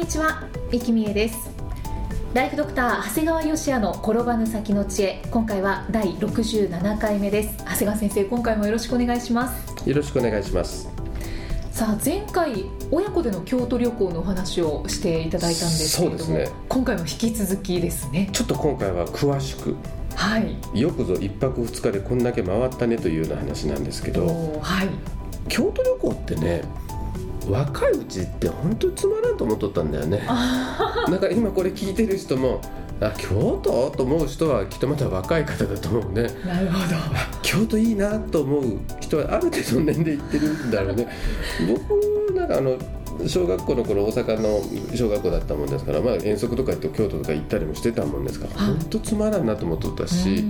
にちは、いきみえです。ライフドクター長谷川芳也の転ばぬ先の知恵。今回は第67回目です。長谷川先生今回もよろしくお願いします。よろしくお願いします。さあ前回親子での京都旅行のお話をしていただいたんですけれども、そうですね。今回も引き続きですね。ちょっと今回は詳しくはい。よくぞ一泊二日でこんだけ回ったねというような話なんですけどはい。京都旅行ってね若いうちって本当につまらんと思っとったんだよね。だから今これ聞いてる人もあ京都？と思う人はきっとまだ若い方だと思うね。なるほど。京都いいなと思う人はある程度の年齢いってるんだろうね。僕なんかあの小学校の頃大阪の小学校だったもんですから、まあ、遠足とか行って京都とか行ったりもしてたもんですからはい。本当つまらんなと思っとったし、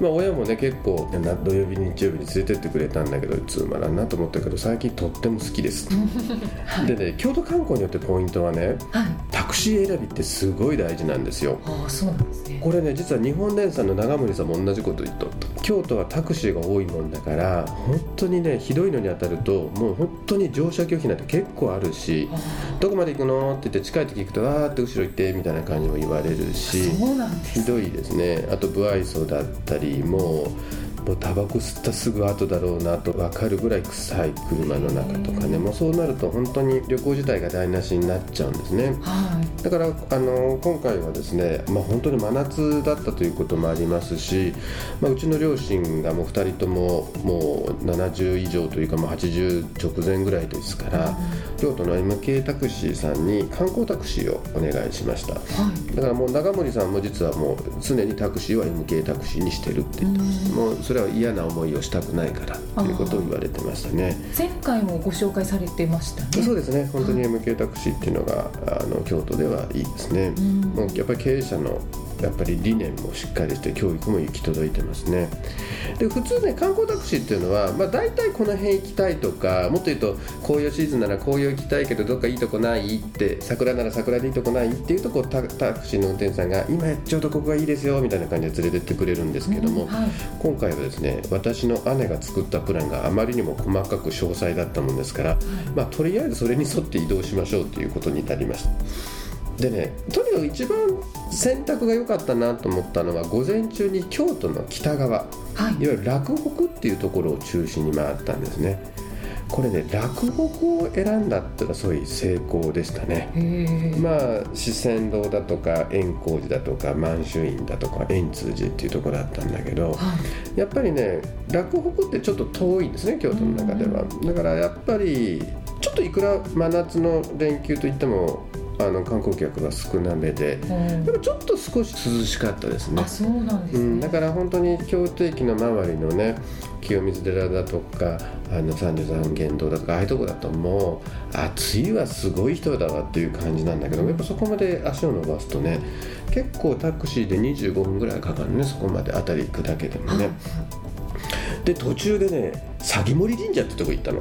まあ、親もね結構な土曜日日曜日に連れてってくれたんだけどつまらんなと思ったけど最近とっても好きです、はい。でね京都観光によってポイントはねはい。タクシー選びってすごい大事なんですよ。ああそうなんですね。これね実は日本電産の長森さんも同じこと言っとった。京都はタクシーが多いもんだから本当にねひどいのに当たるともう本当に乗車拒否なんて結構あるしあどこまで行くの？って言って近いって聞くとあーって後ろ行ってみたいな感じも言われるあしひどいですね。あと不愛想だったりもうもうタバコ吸ったすぐ後だろうなと分かるぐらい臭い車の中とかね。もうそうなると本当に旅行自体が台無しになっちゃうんですね。はい。だからあの今回はですね、まあ、本当に真夏だったということもありますし、まあ、うちの両親がもう2人とももう70以上というか、まあ、80直前ぐらいですから、京都の MK タクシーさんに観光タクシーをお願いしました。はい。だからもう長森さんも実はもう常にタクシーは MK タクシーにしてるって言ってましたもうそれは嫌な思いをしたくないからということを言われてましたね。前回もご紹介されてましたね。そうですね。本当に MK タクシーっていうのがあの京都ではいいですね、ん。もうやっぱり経営者のやっぱり理念もしっかりして教育も行き届いてますね。で普通ね観光タクシーっていうのは、まあ、大体この辺行きたいとかもっと言うと紅葉シーズンなら紅葉行きたいけどどっかいいとこないって桜なら桜でいいとこないっていうとこタタクシーの運転手さんが今ちょうどここがいいですよみたいな感じで連れてってくれるんですけども、うんはい。今回はですね私の姉が作ったプランがあまりにも細かく詳細だったもんですから、まあ、とりあえずそれに沿って移動しましょうということになりました。でねとにかく一番選択が良かったなと思ったのは午前中に京都の北側はい。いわゆる洛北っていうところを中心に回ったんですね。これね洛北を選んだったらそういう成功でしたね。まあ四川堂だとか円光寺だとか満州院だとか円通寺っていうところだったんだけどはい。やっぱりね洛北ってちょっと遠いんですね京都の中では。だからやっぱりちょっといくら真夏の連休といってもあの観光客が少なめでうん。でもちょっと少し涼しかったですね。あそうなんですね、うん、だから本当に京都駅の周りのね清水寺だとかあの三十三間堂だとかああいうとこだともう暑いはすごい人だわっていう感じなんだけどやっぱそこまで足を伸ばすとね結構タクシーで25分ぐらいかかるねそこまで辺り行くだけでもね。で途中でね鷺森神社ってとこ行ったの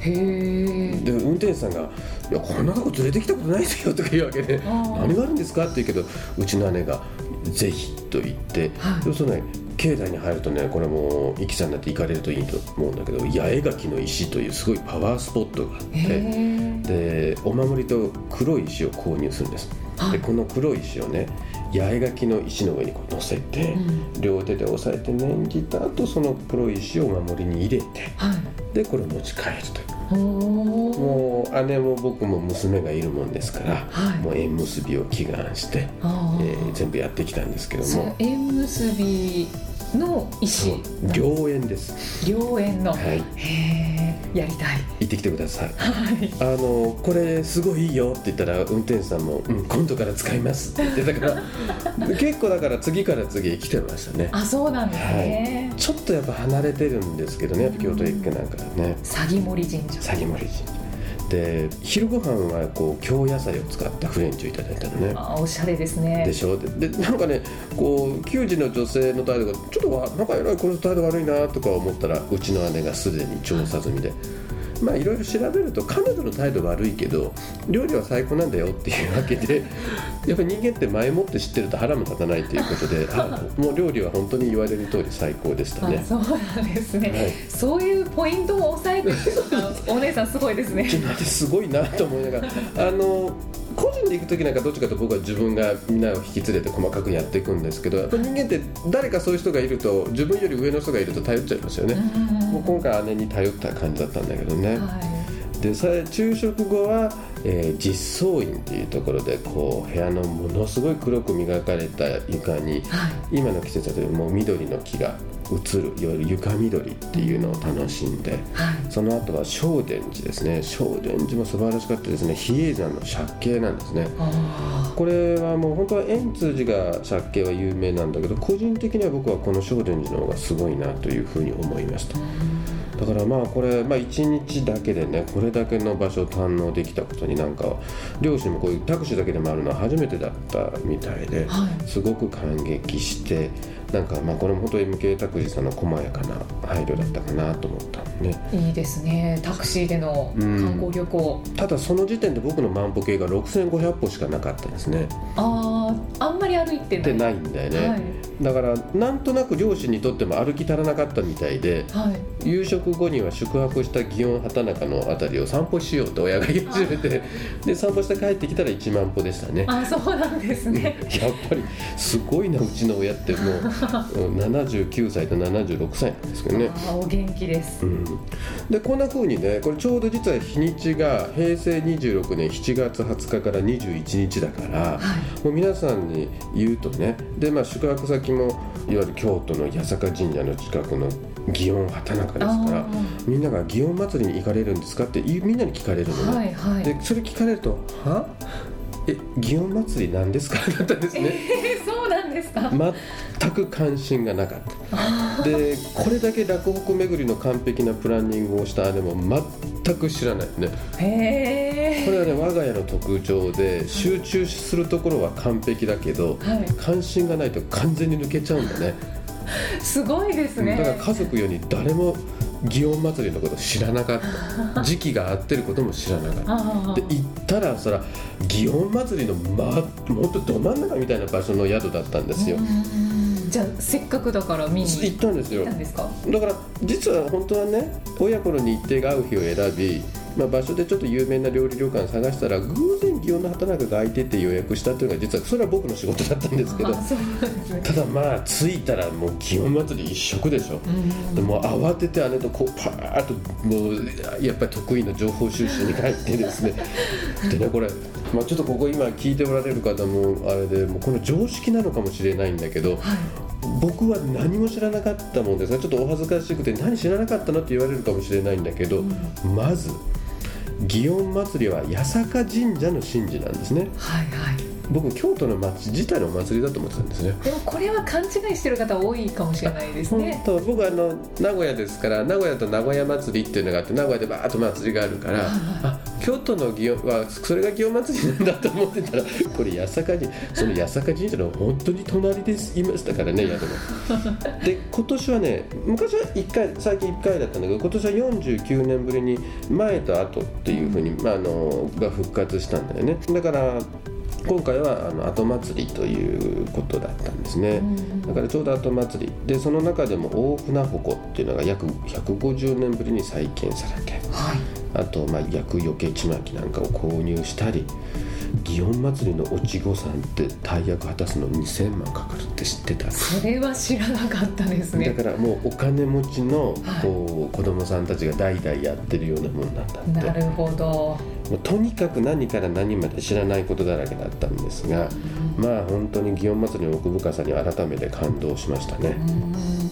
へえで運転手さんが「いやこんなとこ連れてきたことないですよ」とか言うわけで「あー何があるんですか?」って言うけどうちの姉が「ぜひ」と言って、はい。そうするとね境内に入るとねこれもうイキさんになって行かれるといいと思うんだけど八重垣の石というすごいパワースポットがあってでお守りと黒い石を購入するんです、はい。でこの黒い石をね八重垣の石の上にこう乗せて、うん。両手で押さえて念じた後その黒い石をお守りに入れてはい。でこれを持ち帰るともう姉も僕も娘がいるもんですから、はい。もう縁結びを祈願して、えー全部やってきたんですけども。縁結びの石そう良縁です。良縁の、はい。へえやりたい。行ってきてください。はい。あのこれすごいいいよって言ったら運転手さんも、うん、今度から使いますって言ってたから 結構だから次から次へ来てましたね。あそうなんですね、ちょっとやっぱ離れてるんですけどね京都駅なんかね。詐欺森神社。詐欺森神社で昼ご飯はこう京野菜を使ったフレンチをいただいたのね。あおしゃれですね。でしょ？ででなんかねこう給仕の女性の態度がちょっとわなんかえらいこの態度悪いなとか思ったらうちの姉がすでに調査済みで。まあいろいろ調べると彼女の態度悪いけど料理は最高なんだよっていうわけで やっぱり人間って前もって知ってると腹も立たないということで あもう料理は本当に言われる通り最高でしたね。あ。そうなんですね、はい。そういうポイントも抑えてお姉さんすごいですね。すごいなと思いながら。あの個人で行く時なんかどっちかと僕は自分がみんなを引き連れて細かくやっていくんですけどやっぱ人間って誰かそういう人がいると自分より上の人がいると頼っちゃいますよね、もう今回姉に頼った感じだったんだけどね、はでさ昼食後は、えー実相院っていうところでこう部屋のものすごい黒く磨かれた床にいはい。今の季節だともう緑の木が映るいわゆる床緑っていうのを楽しんで、はい。その後は正殿寺ですね。正殿寺も素晴らしかったですね。比叡山の借景なんですね。あこれはもう本当は円通寺が借景は有名なんだけど個人的には僕はこの正殿寺の方がすごいなというふうに思いましただからまあこれ、まあ、1日だけでねこれだけの場所を堪能できたことになんか両親もこういうタクシーだけで回るのは初めてだったみたいで、はい。すごく感激してなんかまあこれも本当 MK タクシーさんの細やかな配慮だったかなと思ったのね。いいですね。タクシーでの観光旅行、ただその時点で僕の万歩計が6500歩しかなかったんですね。あああんまり歩いてない。ってないんだよね、はいだからなんとなく両親にとっても歩き足らなかったみたいではい。夕食後には宿泊した祇園畑中のあたりを散歩しようと親が言い始めてで散歩して帰ってきたら1万歩でしたね。あそうなんですね。やっぱりすごいなうちの親ってもううん79歳と76歳なんですけどね。あーお元気です。うん。でこんな風にねこれちょうど実は日にちが平成26年7月20日から21日だから、もう皆さんに言うとねで、まあ、宿泊先もいわゆる京都の八坂神社の近くの祇園畑中ですからあみんなが祇園祭りに行かれるんですかっていみんなに聞かれるのね、はいはいでそれ聞かれると「は？え祇園祭りなんですか? 」だったんですね。えーですか？全く関心がなかった。でこれだけ落北巡りの完璧なプランニングをした姉も全く知らないね。へこれはね我が家の特徴で集中するところは完璧だけどえはい。関心がないと完全に抜けちゃうんだね。すごいですね。だから家族より誰も祇園祭りのこと知らなかった。時期が合ってることも知らなかった。あで行ったらそら祇園祭りの、ま、もっとど真ん中みたいな場所の宿だったんですよ。じゃあせっかくだから見に行ったんですよ。行ったんですか？だから実は本当はね親子の日程が合う日を選び、まあ、場所でちょっと有名な料理旅館探したら偶然祇園の畑中が空いてて予約したっていうのが実はそれは僕の仕事だったんですけどね。ただまあ着いたらもう祇園祭り一色でしょ。でもう慌てて姉とこうパーッともうやっぱり得意の情報収集に入ってですね。でねこれ、まあ、ちょっとここ今聞いておられる方もあれでもうこの常識なのかもしれないんだけどはい。僕は何も知らなかったもんですがちょっとお恥ずかしくて何知らなかったのって言われるかもしれないんだけど、まず祇園祭りは八坂神社の神事なんですね。はいはい。僕京都の町自体のお祭りだと思ってたんですね。でもこれは勘違いしてる方多いかもしれないです本ね当僕あの名古屋ですから名古屋と名古屋祭りっていうのがあって名古屋でバーッと祭りがあるからあ京都の祇園はそれが祇園祭りなんだと思ってたら これ八坂神その八坂神社の本当に隣でいましたからね宿の。で今年はね昔は1回最近1回だったんだけど今年は49年ぶりに前と後っていうふうに、まあ、あのが復活したんだよね。だから今回はあの後祭りということだったんですね、だからちょうど後祭り。でその中でも大船鉾っていうのが約150年ぶりに再建されて。はいあとまあ厄除けちまきなんかを購入したり祇園祭りのおちごさんって大役果たすの2000万かかるって知ってた。それは知らなかったですだねからもうお金持ちのはい。こう子供さんたちが代々やってるようなもんなんだって。なるほどとにかく何から何まで知らないことだらけだったんですが、まあ本当に祇園祭りの奥深さに改めて感動しましたね、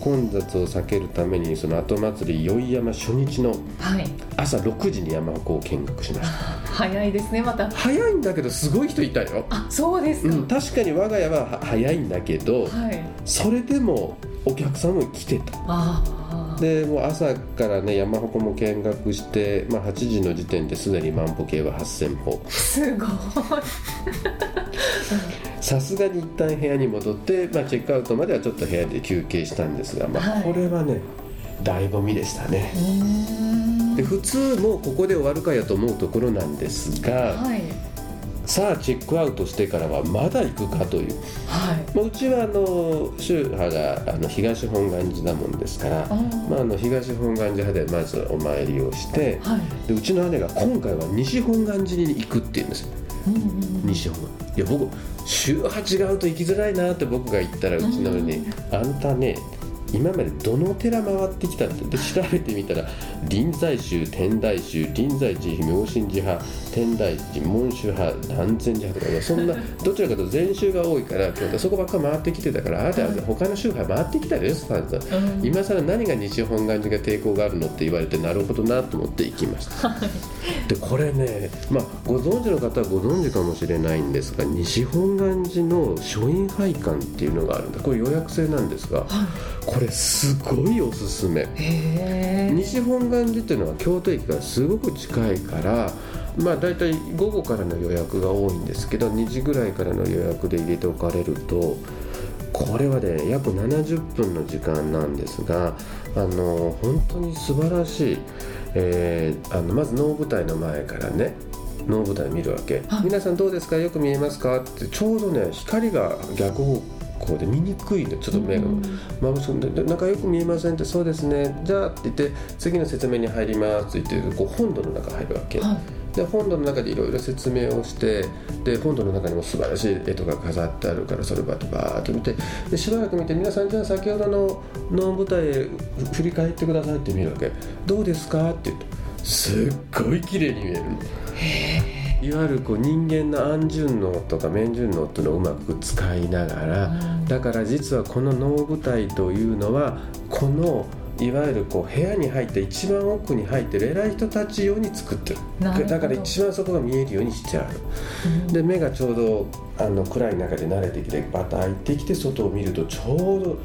混雑を避けるためにその後祭り宵山初日のはい。朝6時に山鉾を見学しました。早いですねまた。早いんだけどすごい人いたよ、あそうですか、うん、確かに我が家はは早いんだけどはい。それでもお客さんも来てた。あーでもう朝からね山鉾も見学して、まあ、8時の時点ですでに万歩計は8000歩。すごい。さすがに一旦部屋に戻って、まあ、チェックアウトまではちょっと部屋で休憩したんですが、まあ、はい。これはね醍醐味でしたね。で普通もうここで終わるかやと思うところなんですがはいさあチェックアウトしてからはまだ行くかという、はい。まあ、うちはあの宗派があの東本願寺なもんですからあー。まあ、あの東本願寺派でまずお参りをしてはい。でうちの姉が今回は西本願寺に行くって言うんですよ。うんうん西本。願いや僕宗派違うと行きづらいなって僕が言ったらうちの姉に「あんたね今までどの寺回ってきたってで調べてみたら臨済宗天台宗臨済寺明神寺派天台寺門宗派南禅寺派とかそんな どちらかと禅宗が多いから今日そこばっか回ってきてたからあなたは他の宗派回ってきたよさんさん。うん。今更何が西本願寺が抵抗があるのって言われてなるほどなと思って行きました。でこれねまあご存知の方はご存知かもしれないんですが西本願寺の書院拝観っていうのがあるんだ。これ予約制なんですがこれすごいおすすめ。西本願寺っていうのは京都駅からすごく近いからまあ大体午後からの予約が多いんですけど2時ぐらいからの予約で入れておかれるとこれはね約70分の時間なんですがあの本当に素晴らしい、えーあのまず能舞台の前からね能舞台見るわけ、はい。皆さんどうですか？よく見えますか？ってちょうどね光が逆方向で見にくいのちょっと目が、眩しくてでなんかよく見えませんってそうですね。じゃあって言って次の説明に入りますって言ってこう本堂の中入るわけ、はい。で本堂の中でいろいろ説明をしてで本堂の中にも素晴らしい絵とか飾ってあるからそればとバーッと見てでしばらく見て皆さんじゃあ先ほどの能舞台へ振り返ってくださいって見るわけ。どうですか？って言うとすっごい綺麗に見えるの。いわゆるこう人間の安順能とか面順能っていうのをうまく使いながら、うん。だから実はこの能舞台というのはこのいわゆるこう部屋に入って一番奥に入ってる偉い人たち用に作ってる。だから一番そこが見えるようにしてあるで目がちょうどあの暗い中で慣れてきてバッと開いてきて外を見るとちょうど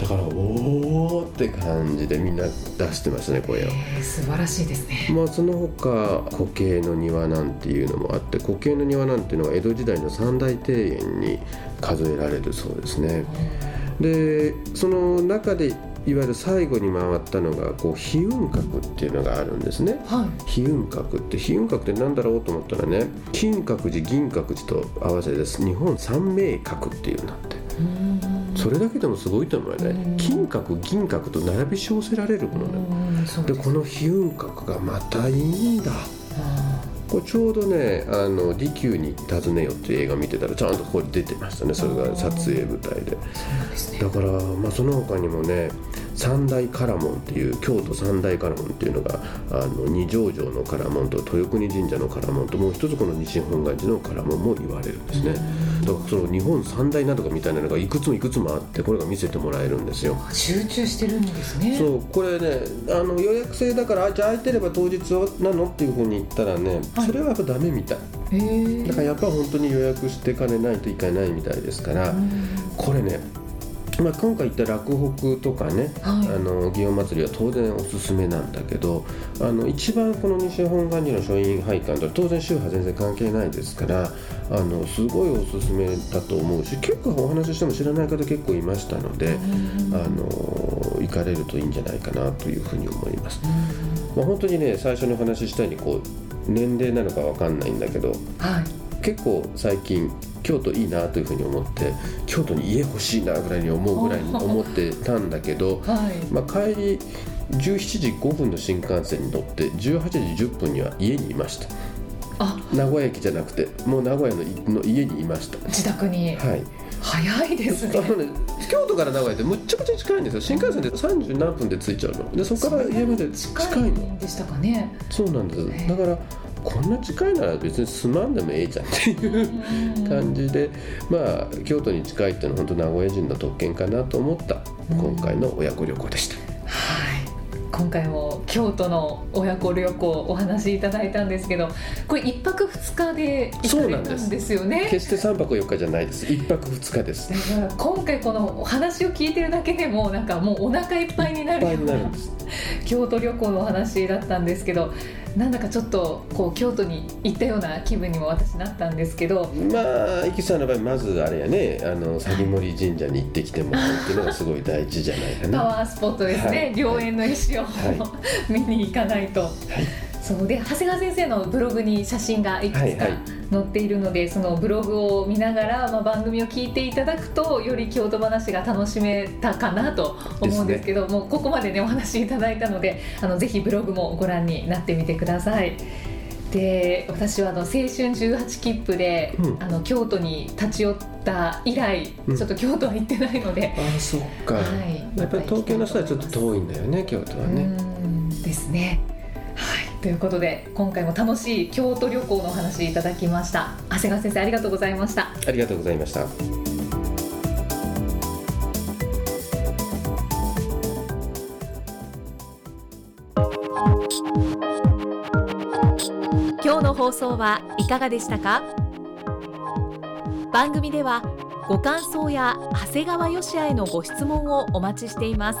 だからおーって感じでみんな出してましたね声を。へえ素晴らしいですねまあ、その他固形の庭なんていうのもあって固形の庭なんていうのは江戸時代の三大庭園に数えられるそうですね。でその中でいわゆる最後に回ったのがこう飛雲閣っていうのがあるんですね。はい飛雲閣って飛雲閣って何だろうと思ったらね金閣寺銀閣寺と合わせてです日本三名閣っていうんだってうんそれだけでもすごいと思うよね。うん。金閣銀閣と並び称せられるものねでこの飛雲閣がまたいいんだ。あこれちょうどね「あの利休に訪ねよ」っていう映画見てたらちゃんとここに出てましたね。それが撮影舞台で。ね。だから、まあ、その他にもね三大唐門っていう京都三大唐門っていうのがあの二条城の唐門と豊国神社の唐門ともう一つこの西本願寺の唐門も言われるんですね。だからその日本三大なんとかみたいなのがいくつもいくつもあってこれが見せてもらえるんですよ。集中してるんですねそうこれねあの予約制だからあじゃあ空いてれば当日なのっていうふうに言ったらね、はい。それはやっぱダメみたい。だからやっぱ本当に予約してかねないといけないみたいですから、これね、まあ、今回言った落北とかね、はい。あの祇園祭りは当然おすすめなんだけどあの一番この西本願寺の書院拝観とは当然宗派全然関係ないですからあのすごいおすすめだと思うし結構お話ししても知らない方結構いましたので、あの行かれるといいんじゃないかなというふうに思います。まあ、本当にね最初にお話ししたようにこう年齢なのかわかんないんだけどはい結構最近京都いいなというふうに思って京都に家欲しいなぐらいに思うぐらいに 思ってたんだけど、はい。まあ、帰り17時5分の新幹線に乗って18時10分には家にいました。あ。名古屋駅じゃなくてもう名古屋の家にいました。自宅に。はい。早いですね。あのね京都から名古屋ってむっちゃくちゃ近いんですよ。新幹線で30何分で着いちゃうの。でそこから家まで近近いいのでしたかね。そうなんです。だからこんな近いなら別に住まんでもええじゃんっていう感じで、まあ京都に近いっていうのは本当名古屋人の特権かなと思った今回の親子旅行でした。はい。今回も京都の親子旅行お話しいただいたんですけどこれ1泊2日で行かれたんですよね。決して3泊4日じゃないです。1泊2日です。だから今回このお話を聞いてるだけでもなんかもうお腹いっぱいになるような京都旅行のお話だったんですけどなんだかちょっとこう京都に行ったような気分にも私なったんですけど。まあイキさんの場合まずあれやね。あの鷺森神社に行ってきてもらうっていうのがすごい大事じゃないかな。パワースポットですね、はい、良縁の石を、はい、見に行かないと。はい。そう。で長谷川先生のブログに写真がいくつか載っているので、そのブログを見ながら、まあ、番組を聞いていただくとより京都話が楽しめたかなと思うんですけど、ね、もうここまでねお話しいただいたのであのぜひブログもご覧になってみてください。で私はあの青春18切符で、うん、あの京都に立ち寄った以来、うん、ちょっと京都は行ってないので、あそっか、はい、やっぱり東京の人はちょっと遠いんだよね京都はね。ですね。ということで今回も楽しい京都旅行のお話いただきました。長谷川先生ありがとうございました。ありがとうございました。今日の放送はいかがでしたか？番組ではご感想や長谷川よしあへのご質問をお待ちしています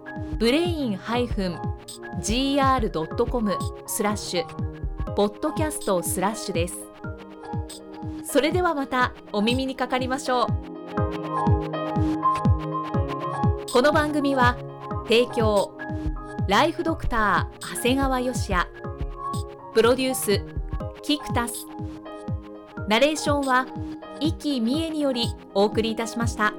ブレイン -gr.com スラッシュポッドキャストスラッシュですそれではまたお耳にかかりましょうこの番組は提供ライフドクター長谷川芳也プロデュースキクタスナレーションは生きみえによりお送りいたしました。